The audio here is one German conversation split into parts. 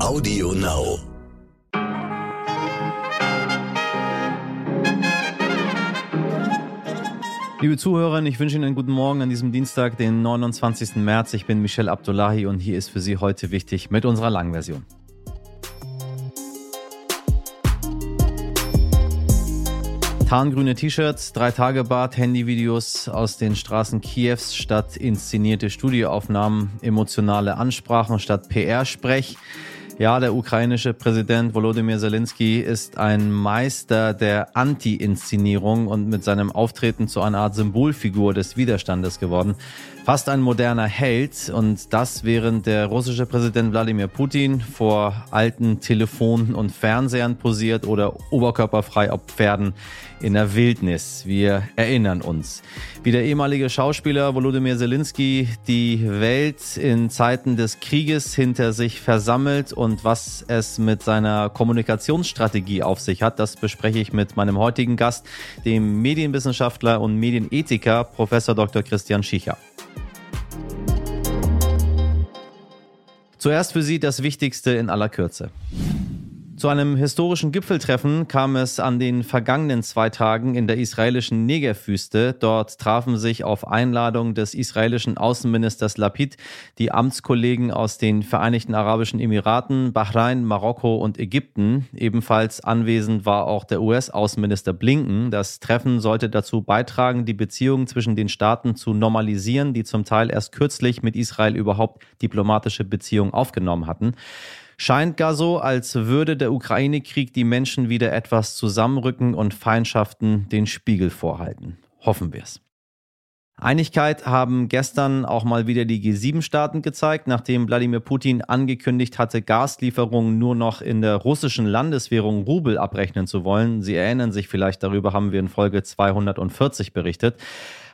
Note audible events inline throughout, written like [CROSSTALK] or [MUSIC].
Audio Now. Liebe Zuhörerinnen, ich wünsche Ihnen einen guten Morgen an diesem Dienstag, den 29. März. Ich bin Michel Abdullahi und hier ist für Sie heute wichtig mit unserer Langversion. Tarngrüne T-Shirts, Drei-Tage-Bad, Handyvideos aus den Straßen Kiews statt inszenierte Studioaufnahmen, emotionale Ansprachen statt PR-Sprech. Ja, der ukrainische Präsident Volodymyr Zelensky ist ein Meister der Anti-Inszenierung und mit seinem Auftreten zu einer Art Symbolfigur des Widerstandes geworden. Fast ein moderner Held und das während der russische Präsident Wladimir Putin vor alten Telefonen und Fernsehern posiert oder oberkörperfrei auf Pferden in der Wildnis. Wir erinnern uns, wie der ehemalige Schauspieler Volodymyr Zelensky die Welt in Zeiten des Krieges hinter sich versammelt und was es mit seiner Kommunikationsstrategie auf sich hat, das bespreche ich mit meinem heutigen Gast, dem Medienwissenschaftler und Medienethiker Professor Dr. Christian Schicher. Zuerst für Sie das Wichtigste in aller Kürze. Zu einem historischen Gipfeltreffen kam es an den vergangenen zwei Tagen in der israelischen Negerwüste. Dort trafen sich auf Einladung des israelischen Außenministers Lapid die Amtskollegen aus den Vereinigten Arabischen Emiraten, Bahrain, Marokko und Ägypten. Ebenfalls anwesend war auch der US-Außenminister Blinken. Das Treffen sollte dazu beitragen, die Beziehungen zwischen den Staaten zu normalisieren, die zum Teil erst kürzlich mit Israel überhaupt diplomatische Beziehungen aufgenommen hatten. Scheint gar so, als würde der Ukraine-Krieg die Menschen wieder etwas zusammenrücken und Feindschaften den Spiegel vorhalten. Hoffen wir es. Einigkeit haben gestern auch mal wieder die G7-Staaten gezeigt, nachdem Wladimir Putin angekündigt hatte, Gaslieferungen nur noch in der russischen Landeswährung Rubel abrechnen zu wollen. Sie erinnern sich vielleicht, darüber haben wir in Folge 240 berichtet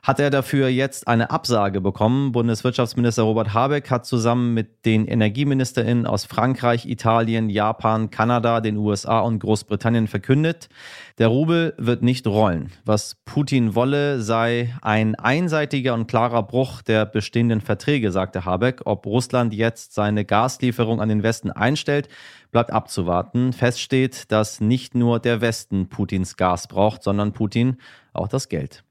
hat er dafür jetzt eine Absage bekommen. Bundeswirtschaftsminister Robert Habeck hat zusammen mit den Energieministerinnen aus Frankreich, Italien, Japan, Kanada, den USA und Großbritannien verkündet, der Rubel wird nicht rollen. Was Putin wolle, sei ein einseitiger und klarer Bruch der bestehenden Verträge, sagte Habeck. Ob Russland jetzt seine Gaslieferung an den Westen einstellt, bleibt abzuwarten. Fest steht, dass nicht nur der Westen Putins Gas braucht, sondern Putin auch das Geld.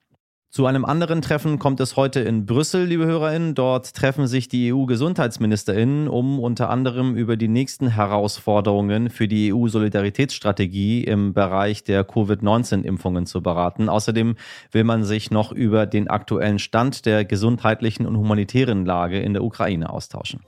Zu einem anderen Treffen kommt es heute in Brüssel, liebe HörerInnen. Dort treffen sich die EU-GesundheitsministerInnen, um unter anderem über die nächsten Herausforderungen für die EU-Solidaritätsstrategie im Bereich der Covid-19-Impfungen zu beraten. Außerdem will man sich noch über den aktuellen Stand der gesundheitlichen und humanitären Lage in der Ukraine austauschen.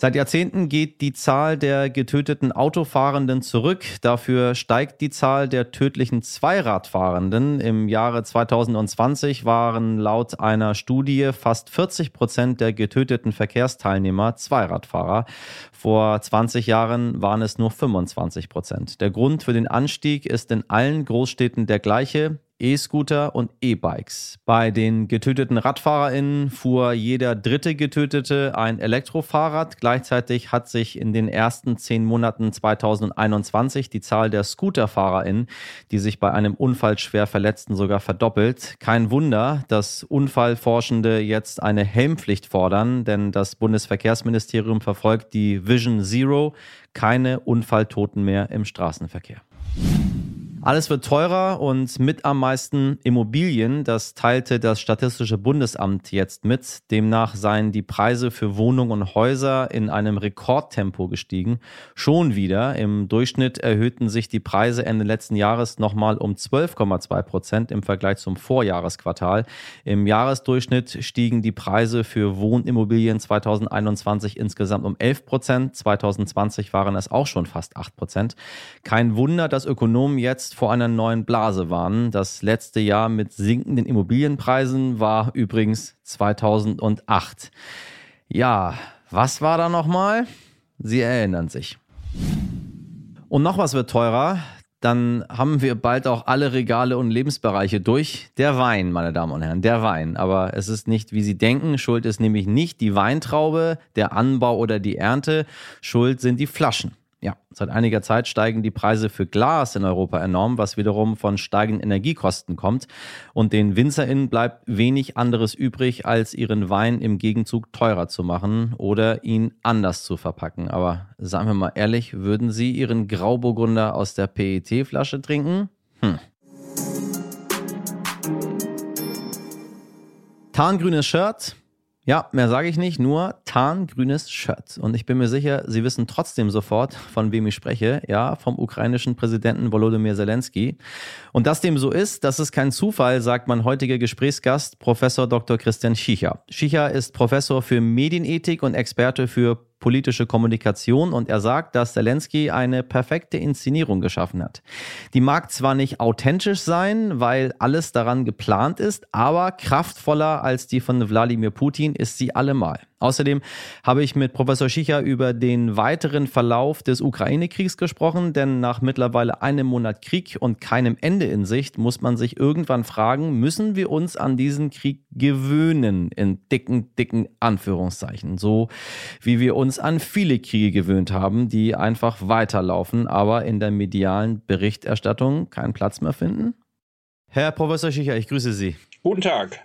Seit Jahrzehnten geht die Zahl der getöteten Autofahrenden zurück. Dafür steigt die Zahl der tödlichen Zweiradfahrenden. Im Jahre 2020 waren laut einer Studie fast 40 Prozent der getöteten Verkehrsteilnehmer Zweiradfahrer. Vor 20 Jahren waren es nur 25 Prozent. Der Grund für den Anstieg ist in allen Großstädten der gleiche. E-Scooter und E-Bikes. Bei den getöteten RadfahrerInnen fuhr jeder dritte Getötete ein Elektrofahrrad. Gleichzeitig hat sich in den ersten zehn Monaten 2021 die Zahl der ScooterfahrerInnen, die sich bei einem Unfall schwer verletzten, sogar verdoppelt. Kein Wunder, dass Unfallforschende jetzt eine Helmpflicht fordern, denn das Bundesverkehrsministerium verfolgt die Vision Zero, keine Unfalltoten mehr im Straßenverkehr. Alles wird teurer und mit am meisten Immobilien. Das teilte das Statistische Bundesamt jetzt mit. Demnach seien die Preise für Wohnungen und Häuser in einem Rekordtempo gestiegen. Schon wieder. Im Durchschnitt erhöhten sich die Preise Ende letzten Jahres nochmal um 12,2 Prozent im Vergleich zum Vorjahresquartal. Im Jahresdurchschnitt stiegen die Preise für Wohnimmobilien 2021 insgesamt um 11 Prozent. 2020 waren es auch schon fast 8 Prozent. Kein Wunder, dass Ökonomen jetzt jetzt vor einer neuen Blase warnen. Das letzte Jahr mit sinkenden Immobilienpreisen war übrigens 2008. Ja, was war da nochmal? Sie erinnern sich. Und noch was wird teurer. Dann haben wir bald auch alle Regale und Lebensbereiche durch. Der Wein, meine Damen und Herren, der Wein. Aber es ist nicht, wie Sie denken. Schuld ist nämlich nicht die Weintraube, der Anbau oder die Ernte. Schuld sind die Flaschen. Ja, seit einiger Zeit steigen die Preise für Glas in Europa enorm, was wiederum von steigenden Energiekosten kommt. Und den WinzerInnen bleibt wenig anderes übrig, als ihren Wein im Gegenzug teurer zu machen oder ihn anders zu verpacken. Aber sagen wir mal ehrlich, würden Sie Ihren Grauburgunder aus der PET-Flasche trinken? Hm. Tarngrünes Shirt, ja, mehr sage ich nicht, nur tarngrünes Shirt. Und ich bin mir sicher, Sie wissen trotzdem sofort, von wem ich spreche. Ja, vom ukrainischen Präsidenten Volodymyr Zelensky. Und dass dem so ist, das ist kein Zufall, sagt mein heutiger Gesprächsgast, Professor Dr. Christian Schicher. Schicher ist Professor für Medienethik und Experte für politische Kommunikation und er sagt, dass Zelensky eine perfekte Inszenierung geschaffen hat. Die mag zwar nicht authentisch sein, weil alles daran geplant ist, aber kraftvoller als die von Wladimir Putin ist sie allemal. Außerdem habe ich mit Professor Schicher über den weiteren Verlauf des Ukraine-Kriegs gesprochen, denn nach mittlerweile einem Monat Krieg und keinem Ende in Sicht muss man sich irgendwann fragen, müssen wir uns an diesen Krieg gewöhnen, in dicken, dicken Anführungszeichen, so wie wir uns an viele Kriege gewöhnt haben, die einfach weiterlaufen, aber in der medialen Berichterstattung keinen Platz mehr finden? Herr Professor Schicher, ich grüße Sie. Guten Tag.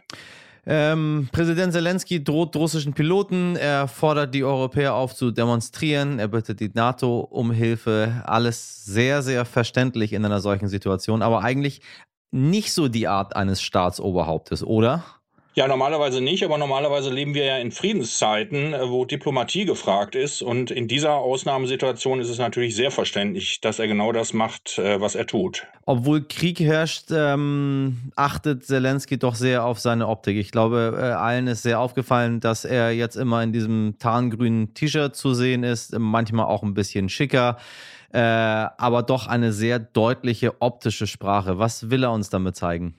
Ähm, Präsident Zelensky droht russischen Piloten, er fordert die Europäer auf zu demonstrieren, er bittet die NATO um Hilfe. Alles sehr, sehr verständlich in einer solchen Situation, aber eigentlich nicht so die Art eines Staatsoberhauptes, oder? Ja, normalerweise nicht, aber normalerweise leben wir ja in Friedenszeiten, äh, wo Diplomatie gefragt ist. Und in dieser Ausnahmesituation ist es natürlich sehr verständlich, dass er genau das macht, äh, was er tut. Obwohl Krieg herrscht, ähm, achtet Zelensky doch sehr auf seine Optik. Ich glaube, äh, allen ist sehr aufgefallen, dass er jetzt immer in diesem tarngrünen T-Shirt zu sehen ist, manchmal auch ein bisschen schicker. Äh, aber doch eine sehr deutliche optische Sprache. Was will er uns damit zeigen?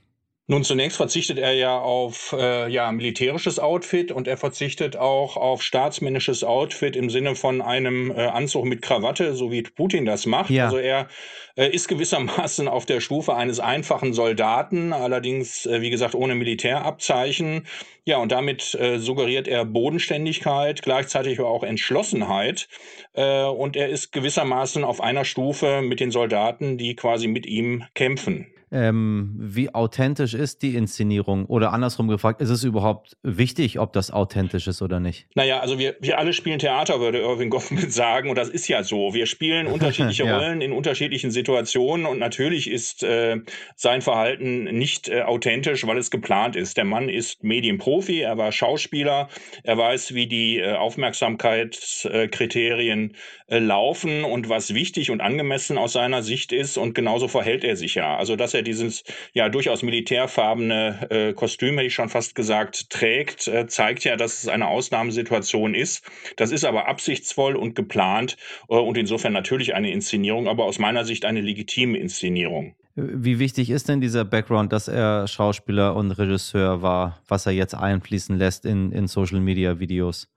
Nun, zunächst verzichtet er ja auf äh, ja, militärisches Outfit und er verzichtet auch auf staatsmännisches Outfit im Sinne von einem äh, Anzug mit Krawatte, so wie Putin das macht. Ja. Also er äh, ist gewissermaßen auf der Stufe eines einfachen Soldaten, allerdings, äh, wie gesagt, ohne Militärabzeichen. Ja, und damit äh, suggeriert er Bodenständigkeit, gleichzeitig aber auch Entschlossenheit. Äh, und er ist gewissermaßen auf einer Stufe mit den Soldaten, die quasi mit ihm kämpfen ähm, wie authentisch ist die Inszenierung? Oder andersrum gefragt, ist es überhaupt wichtig, ob das authentisch ist oder nicht? Naja, also wir, wir alle spielen Theater, würde Irving [LAUGHS] Goffman sagen, und das ist ja so. Wir spielen [LAUGHS] unterschiedliche ja. Rollen in unterschiedlichen Situationen und natürlich ist äh, sein Verhalten nicht äh, authentisch, weil es geplant ist. Der Mann ist Medienprofi, er war Schauspieler, er weiß, wie die äh, Aufmerksamkeitskriterien äh, laufen und was wichtig und angemessen aus seiner Sicht ist und genauso verhält er sich ja. Also, dass er dieses ja durchaus militärfarbene äh, Kostüm, hätte ich schon fast gesagt, trägt, äh, zeigt ja, dass es eine Ausnahmesituation ist. Das ist aber absichtsvoll und geplant äh, und insofern natürlich eine Inszenierung, aber aus meiner Sicht eine legitime Inszenierung. Wie wichtig ist denn dieser Background, dass er Schauspieler und Regisseur war, was er jetzt einfließen lässt in, in Social Media Videos?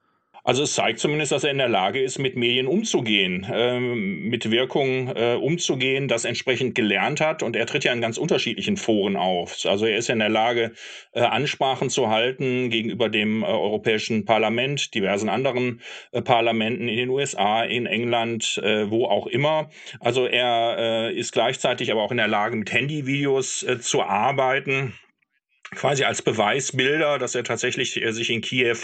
Also es zeigt zumindest, dass er in der Lage ist, mit Medien umzugehen, ähm, mit Wirkung äh, umzugehen, das entsprechend gelernt hat. Und er tritt ja in ganz unterschiedlichen Foren auf. Also er ist ja in der Lage, äh, Ansprachen zu halten gegenüber dem äh, Europäischen Parlament, diversen anderen äh, Parlamenten in den USA, in England, äh, wo auch immer. Also er äh, ist gleichzeitig aber auch in der Lage, mit Handyvideos zu arbeiten quasi als Beweisbilder, dass er tatsächlich äh, sich in Kiew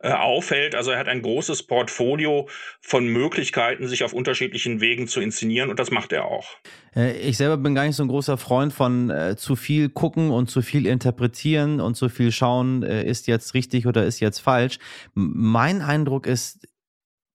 äh, aufhält. Also er hat ein großes Portfolio von Möglichkeiten, sich auf unterschiedlichen Wegen zu inszenieren und das macht er auch. Äh, ich selber bin gar nicht so ein großer Freund von äh, zu viel gucken und zu viel interpretieren und zu viel schauen, äh, ist jetzt richtig oder ist jetzt falsch. Mein Eindruck ist,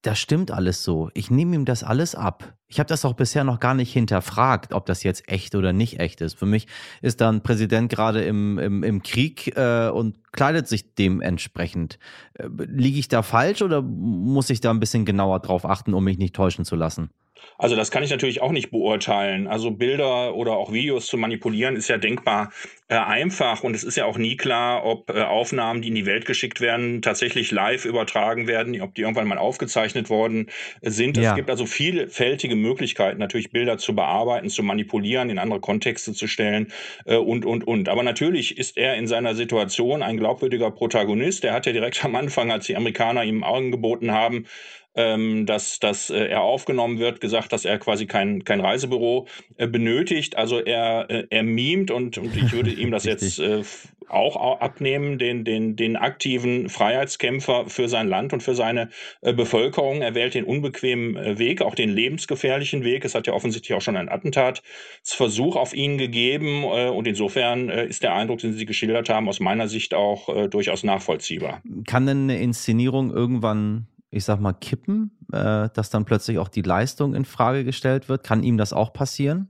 das stimmt alles so. Ich nehme ihm das alles ab. Ich habe das auch bisher noch gar nicht hinterfragt, ob das jetzt echt oder nicht echt ist. Für mich ist da ein Präsident gerade im, im, im Krieg äh, und kleidet sich dementsprechend. Äh, liege ich da falsch oder muss ich da ein bisschen genauer drauf achten, um mich nicht täuschen zu lassen? Also das kann ich natürlich auch nicht beurteilen. Also Bilder oder auch Videos zu manipulieren ist ja denkbar äh, einfach und es ist ja auch nie klar, ob äh, Aufnahmen, die in die Welt geschickt werden, tatsächlich live übertragen werden, ob die irgendwann mal aufgezeichnet worden sind. Ja. Es gibt also vielfältige Möglichkeiten, natürlich Bilder zu bearbeiten, zu manipulieren, in andere Kontexte zu stellen äh, und, und, und. Aber natürlich ist er in seiner Situation ein glaubwürdiger Protagonist. Er hat ja direkt am Anfang, als die Amerikaner ihm Augen geboten haben, ähm, dass, dass äh, er aufgenommen wird, gesagt, dass er quasi kein, kein Reisebüro äh, benötigt. Also er, äh, er mimt und, und ich würde [LAUGHS] ihm das jetzt äh, auch abnehmen, den, den, den aktiven Freiheitskämpfer für sein Land und für seine äh, Bevölkerung. Er wählt den unbequemen äh, Weg, auch den lebensgefährlichen Weg. Es hat ja offensichtlich auch schon ein Attentatsversuch auf ihn gegeben äh, und insofern äh, ist der Eindruck, den Sie geschildert haben, aus meiner Sicht auch äh, durchaus nachvollziehbar. Kann denn eine Inszenierung irgendwann ich sag mal, kippen, äh, dass dann plötzlich auch die Leistung in Frage gestellt wird? Kann ihm das auch passieren,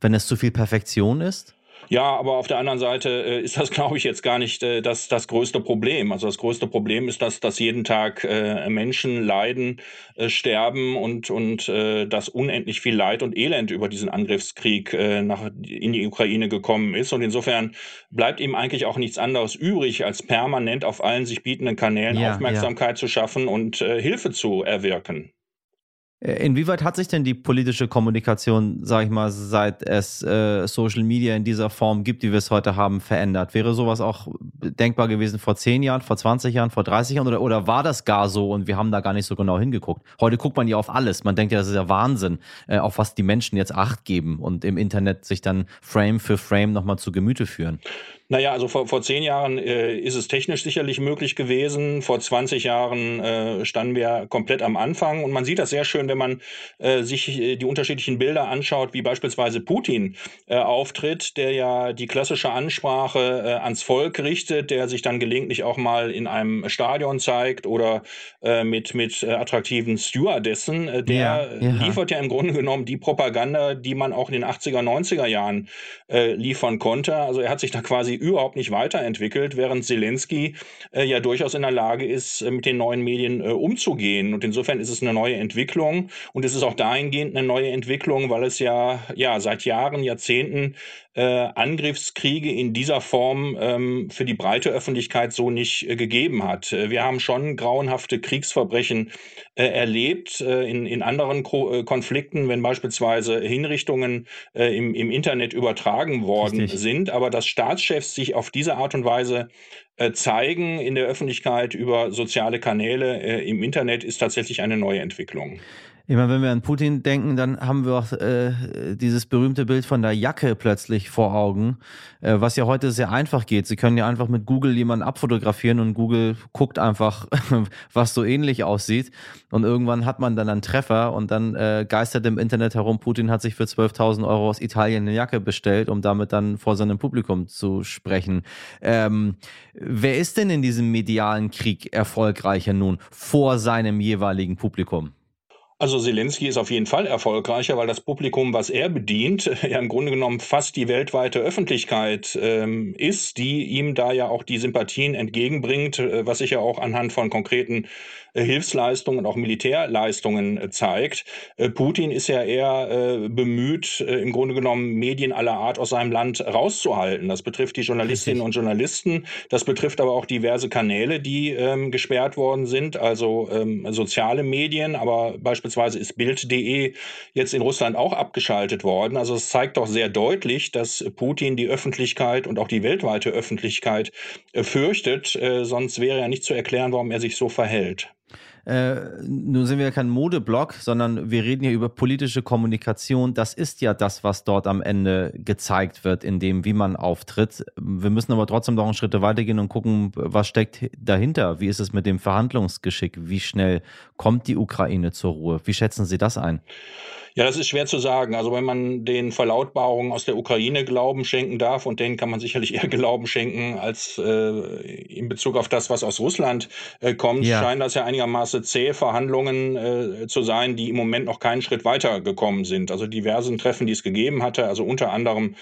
wenn es zu viel Perfektion ist? Ja, aber auf der anderen Seite äh, ist das, [LAUGHS] glaube ich, jetzt gar nicht äh, das, das größte Problem. Also das größte Problem ist, dass, dass jeden Tag äh, Menschen leiden, äh, sterben und, und äh, dass unendlich viel Leid und Elend über diesen Angriffskrieg äh, nach, in die Ukraine gekommen ist. Und insofern bleibt ihm eigentlich auch nichts anderes übrig, als permanent auf allen sich bietenden Kanälen ja, Aufmerksamkeit ja. zu schaffen und äh, Hilfe zu erwirken. Äh, inwieweit hat sich denn die politische Kommunikation, sag ich mal, seit es äh, Social Media in dieser Form gibt, wie wir es heute haben, verändert? Wäre sowas auch denkbar gewesen vor 10 Jahren, vor 20 Jahren, vor 30 Jahren oder, oder war das gar so und wir haben da gar nicht so genau hingeguckt? Heute guckt man ja auf alles. Man denkt ja, das ist ja Wahnsinn, äh, auf was die Menschen jetzt Acht geben und im Internet sich dann Frame für Frame nochmal zu Gemüte führen. Naja, also vor, vor zehn Jahren äh, ist es technisch sicherlich möglich gewesen. Vor 20 Jahren äh, standen wir komplett am Anfang. Und man sieht das sehr schön, wenn man äh, sich äh, die unterschiedlichen Bilder anschaut, wie beispielsweise Putin äh, auftritt, der ja die klassische Ansprache äh, ans Volk richtet, der sich dann gelegentlich auch mal in einem Stadion zeigt oder mit, mit attraktiven Stewardessen. Der ja, ja. liefert ja im Grunde genommen die Propaganda, die man auch in den 80er, 90er Jahren liefern konnte. Also er hat sich da quasi quasi überhaupt nicht weiterentwickelt, während Zelensky äh, ja durchaus in der Lage ist, äh, mit den neuen Medien äh, umzugehen. Und insofern ist es eine neue Entwicklung und es ist auch dahingehend eine neue Entwicklung, weil es ja, ja seit Jahren, Jahrzehnten äh, Angriffskriege in dieser Form ähm, für die breite Öffentlichkeit so nicht äh, gegeben hat. Äh, wir haben schon grauenhafte Kriegsverbrechen äh, erlebt äh, in, in anderen Ko Konflikten, wenn beispielsweise Hinrichtungen im, im Internet übertragen worden Richtig. sind, aber dass Staatschefs sich auf diese Art und Weise zeigen in der Öffentlichkeit über soziale Kanäle im Internet, ist tatsächlich eine neue Entwicklung. Ich meine, wenn wir an Putin denken, dann haben wir auch äh, dieses berühmte Bild von der Jacke plötzlich vor Augen, äh, was ja heute sehr einfach geht. Sie können ja einfach mit Google jemanden abfotografieren und Google guckt einfach, [LAUGHS] was so ähnlich aussieht. Und irgendwann hat man dann einen Treffer und dann äh, geistert im Internet herum, Putin hat sich für 12.000 Euro aus Italien eine Jacke bestellt, um damit dann vor seinem Publikum zu sprechen. Ähm, wer ist denn in diesem medialen Krieg erfolgreicher nun vor seinem jeweiligen Publikum? Also Zelensky ist auf jeden Fall erfolgreicher, weil das Publikum, was er bedient, [LAUGHS] ja im Grunde genommen fast die weltweite Öffentlichkeit ähm, ist, die ihm da ja auch die Sympathien entgegenbringt, äh, was sich ja auch anhand von konkreten Hilfsleistungen und auch Militärleistungen äh, zeigt. Äh, Putin ist ja eher bemüht, im Grunde genommen Medien aller Art aus seinem Land rauszuhalten. Das betrifft die Journalistinnen Richtig. und Journalisten. Das betrifft aber auch diverse Kanäle, die ähm, gesperrt worden sind, also ähm, soziale Medien. Aber beispielsweise ist Bild.de jetzt in Russland auch abgeschaltet worden. Also es zeigt doch sehr deutlich, dass Putin die Öffentlichkeit und auch die weltweite Öffentlichkeit äh, fürchtet. Äh, sonst wäre ja nicht zu erklären, warum er sich so verhält. Äh, nun sind wir ja kein Modeblog, sondern wir reden hier über politische Kommunikation. Das ist ja das, was dort am Ende gezeigt wird, in dem, wie man auftritt. Wir müssen aber trotzdem noch einen Schritt weitergehen und gucken, was steckt dahinter? Wie ist es mit dem Verhandlungsgeschick? Wie schnell kommt die Ukraine zur Ruhe? Wie schätzen Sie das ein? Ja, das ist schwer zu sagen. Also wenn man den Verlautbarungen aus der Ukraine Glauben schenken darf, und denen kann man sicherlich [LAUGHS] eher Glauben schenken als äh, in Bezug auf das, was aus Russland äh, kommt, ja. scheinen das ja einigermaßen zähe Verhandlungen äh, zu sein, die im Moment noch keinen Schritt weiter gekommen sind. Also diversen Treffen, die es gegeben hatte, also unter anderem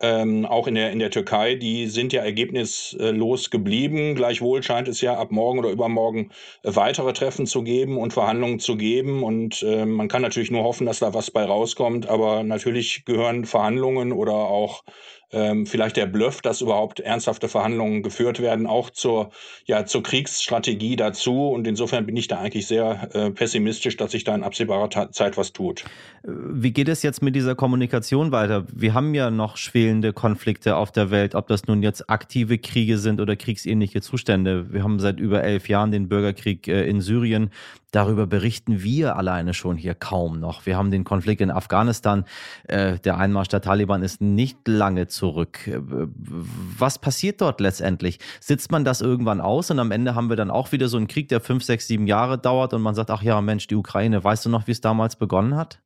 ähm, auch in der, in der Türkei, die sind ja ergebnislos geblieben. Gleichwohl scheint es ja ab morgen oder übermorgen weitere Treffen zu geben und Verhandlungen zu geben. Und äh, man kann natürlich nur hoffen, dass da was bei rauskommt. Aber natürlich gehören Verhandlungen oder auch ähm, vielleicht der Bluff, dass überhaupt ernsthafte Verhandlungen geführt werden, auch zur, ja, zur Kriegsstrategie dazu. Und insofern bin ich da eigentlich sehr äh, pessimistisch, dass sich da in absehbarer Ta Zeit was tut. Wie geht es jetzt mit dieser Kommunikation weiter? Wir haben ja noch schwelende Konflikte auf der Welt, ob das nun jetzt aktive Kriege sind oder kriegsähnliche Zustände. Wir haben seit über elf Jahren den Bürgerkrieg äh, in Syrien. Darüber berichten wir alleine schon hier kaum noch. Wir haben den Konflikt in Afghanistan. Äh, der Einmarsch der Taliban ist nicht lange zurück. Äh, was passiert dort letztendlich? Sitzt man das irgendwann aus und am Ende haben wir dann auch wieder so einen Krieg, der fünf, sechs, sieben Jahre dauert und man sagt, ach ja, Mensch, die Ukraine, weißt du noch, wie es damals begonnen hat?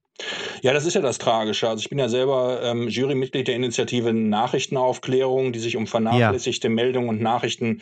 Ja, das ist ja das Tragische. Also ich bin ja selber ähm, Jurymitglied der Initiative Nachrichtenaufklärung, die sich um vernachlässigte ja. Meldungen und Nachrichten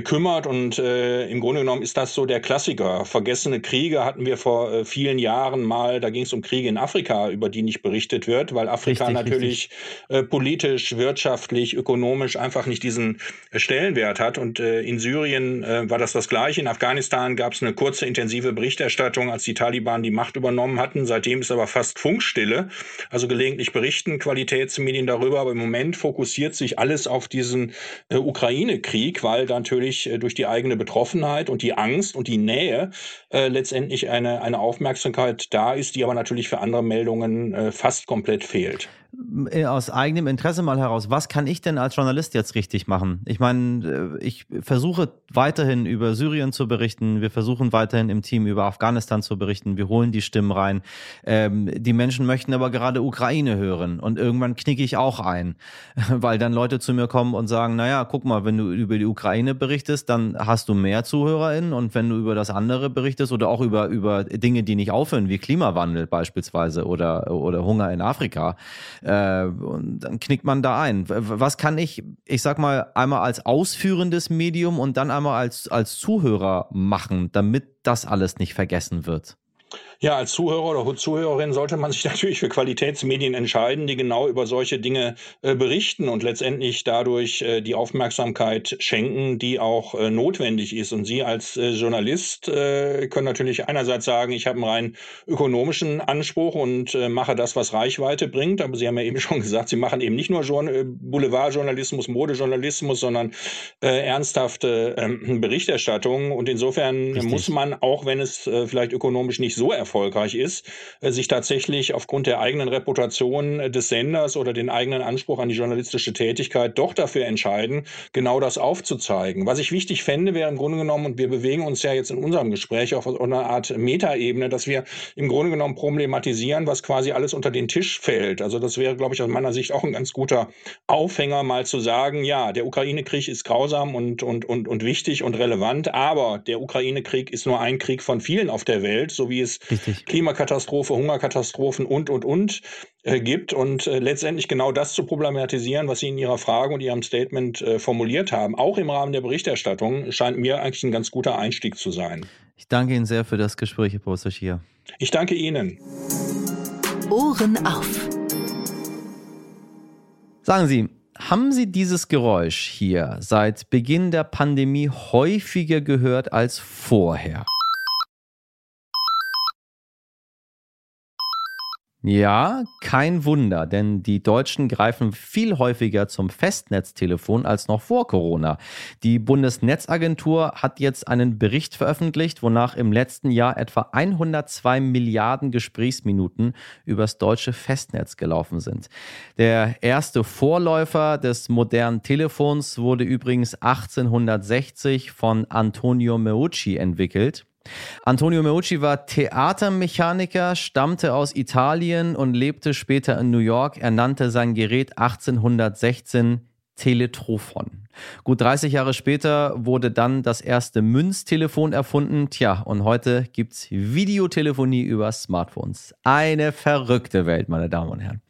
kümmert. Und äh, im Grunde genommen ist das so der Klassiker. Vergessene Kriege hatten wir vor äh, vielen Jahren mal. Da ging es um Kriege in Afrika, über die nicht berichtet wird, weil Afrika richtig, natürlich richtig. Äh, politisch, wirtschaftlich, ökonomisch einfach nicht diesen äh, Stellenwert hat. Und äh, in Syrien war das das Gleiche. In Afghanistan gab es eine kurze, intensive Berichterstattung, als die Taliban die Macht übernommen hatten. Seitdem ist aber fast Funkstille. Also gelegentlich berichten Qualitätsmedien darüber, aber im Moment fokussiert sich alles auf diesen Ukraine-Krieg, weil da natürlich natürlich äh, durch die eigene Betroffenheit und die Angst und die Nähe äh, letztendlich eine, eine Aufmerksamkeit da ist, die aber natürlich für andere Meldungen äh, fast komplett fehlt. Äh, aus eigenem Interesse mal heraus, was kann ich denn als Journalist jetzt richtig machen? Ich meine, äh, ich versuche weiterhin über Syrien zu berichten, wir versuchen weiterhin im Team über Afghanistan zu berichten, wir holen die Stimmen rein. Ähm, die Menschen möchten aber gerade Ukraine hören und irgendwann knicke ich auch ein, [LAUGHS] weil dann Leute zu mir kommen und sagen, naja, guck mal, wenn du über die Ukraine berichtest, dann hast du mehr ZuhörerInnen und wenn du über das andere berichtest oder auch über, über Dinge, die nicht aufhören, wie Klimawandel beispielsweise oder, oder Hunger in Afrika, äh, dann knickt man da ein. Was kann ich, ich sag mal, einmal als ausführendes Medium und dann einmal als, als Zuhörer machen, damit das alles nicht vergessen wird? Ja, als Zuhörer oder Zuhörerin sollte man sich [LAUGHS] natürlich für Qualitätsmedien entscheiden, die genau über solche Dinge äh, berichten und letztendlich dadurch äh, die Aufmerksamkeit schenken, die auch äh, notwendig ist. Und Sie als äh, Journalist äh, können natürlich einerseits sagen, ich habe einen rein ökonomischen Anspruch und äh, mache das, was Reichweite bringt. Aber Sie haben ja eben [LAUGHS] schon gesagt, Sie machen eben nicht nur Boulevardjournalismus, Modejournalismus, sondern ernsthafte ähm, Berichterstattung. Und insofern Richtig. muss man, auch wenn es vielleicht ökonomisch nicht so erfolgreich erfolgreich ist, äh, sich tatsächlich aufgrund der eigenen Reputation äh, des Senders oder den eigenen Anspruch an die journalistische Tätigkeit doch dafür entscheiden, genau das aufzuzeigen. Was ich wichtig fände, wäre im Grunde genommen, und wir bewegen uns ja jetzt in unserem Gespräch auf einer Art Metaebene, dass wir im Grunde genommen problematisieren, was quasi alles unter den Tisch fällt. Also das wäre, glaube ich, aus meiner Sicht auch ein ganz guter Aufhänger, mal zu sagen, ja, der Ukraine-Krieg ist grausam und, und, und, und wichtig und relevant, aber der Ukraine-Krieg ist nur ein Krieg von vielen auf der Welt, so wie es Richtig. Klimakatastrophe, Hungerkatastrophen und, und, und äh, gibt. Und äh, letztendlich genau das zu problematisieren, was Sie in Ihrer Frage und Ihrem Statement äh, formuliert haben, auch im Rahmen der Berichterstattung, scheint mir eigentlich ein ganz guter Einstieg zu sein. Ich danke Ihnen sehr für das Gespräch, Herr Professor Schier. Ich danke Ihnen. Ohren auf. Sagen Sie, haben Sie dieses Geräusch hier seit Beginn der Pandemie häufiger gehört als vorher? Ja, kein Wunder, denn die Deutschen greifen viel häufiger zum Festnetztelefon als noch vor Corona. Die Bundesnetzagentur hat jetzt einen Bericht veröffentlicht, wonach im letzten Jahr etwa 102 Milliarden Gesprächsminuten übers deutsche Festnetz gelaufen sind. Der erste Vorläufer des modernen Telefons wurde übrigens 1860 von Antonio Meucci entwickelt. Antonio Meucci war Theatermechaniker, stammte aus Italien und lebte später in New York. Er nannte sein Gerät 1816 Teletrophon. Gut 30 Jahre später wurde dann das erste Münztelefon erfunden. Tja, und heute gibt's Videotelefonie über Smartphones. Eine verrückte Welt, meine Damen und Herren.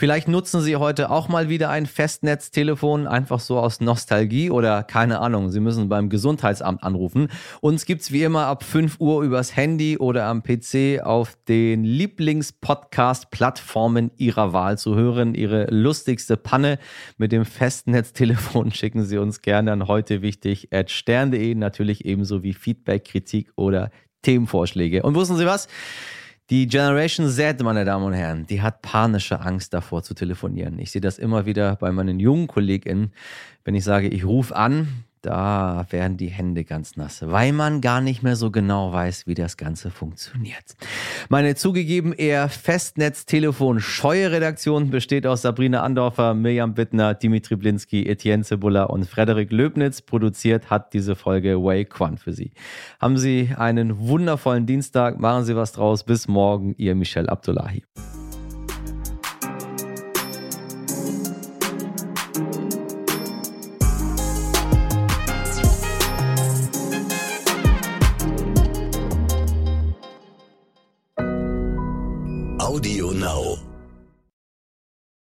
Vielleicht nutzen Sie heute auch mal wieder ein Festnetztelefon, einfach so aus Nostalgie oder keine Ahnung, Sie müssen beim Gesundheitsamt anrufen. Uns gibt's wie immer ab 5 Uhr übers Handy oder am PC auf den Lieblingspodcast-Plattformen Ihrer Wahl zu hören. Ihre lustigste Panne mit dem Festnetztelefon [LAUGHS] schicken Sie uns gerne an heute wichtig at stern.de, natürlich ebenso wie Feedback, Kritik oder Themenvorschläge. Und wussten Sie was? Die Generation Z, meine Damen und Herren, die hat panische Angst davor zu telefonieren. Ich sehe das immer wieder bei meinen jungen KollegInnen, wenn ich sage, ich rufe an, da werden die Hände ganz nass, weil man gar nicht mehr so genau weiß, wie das Ganze funktioniert. Meine zugegeben eher Festnetz-Telefon-scheue Redaktion besteht aus Sabrina Andorfer, Mirjam Bittner, Dimitri Blinski, Etienne Cebula und Frederik Löbnitz. Produziert hat diese Folge Wei Quan für Sie. Haben Sie einen wundervollen Dienstag, machen Sie was draus. Bis morgen, Ihr Michel Abdullahi. Now.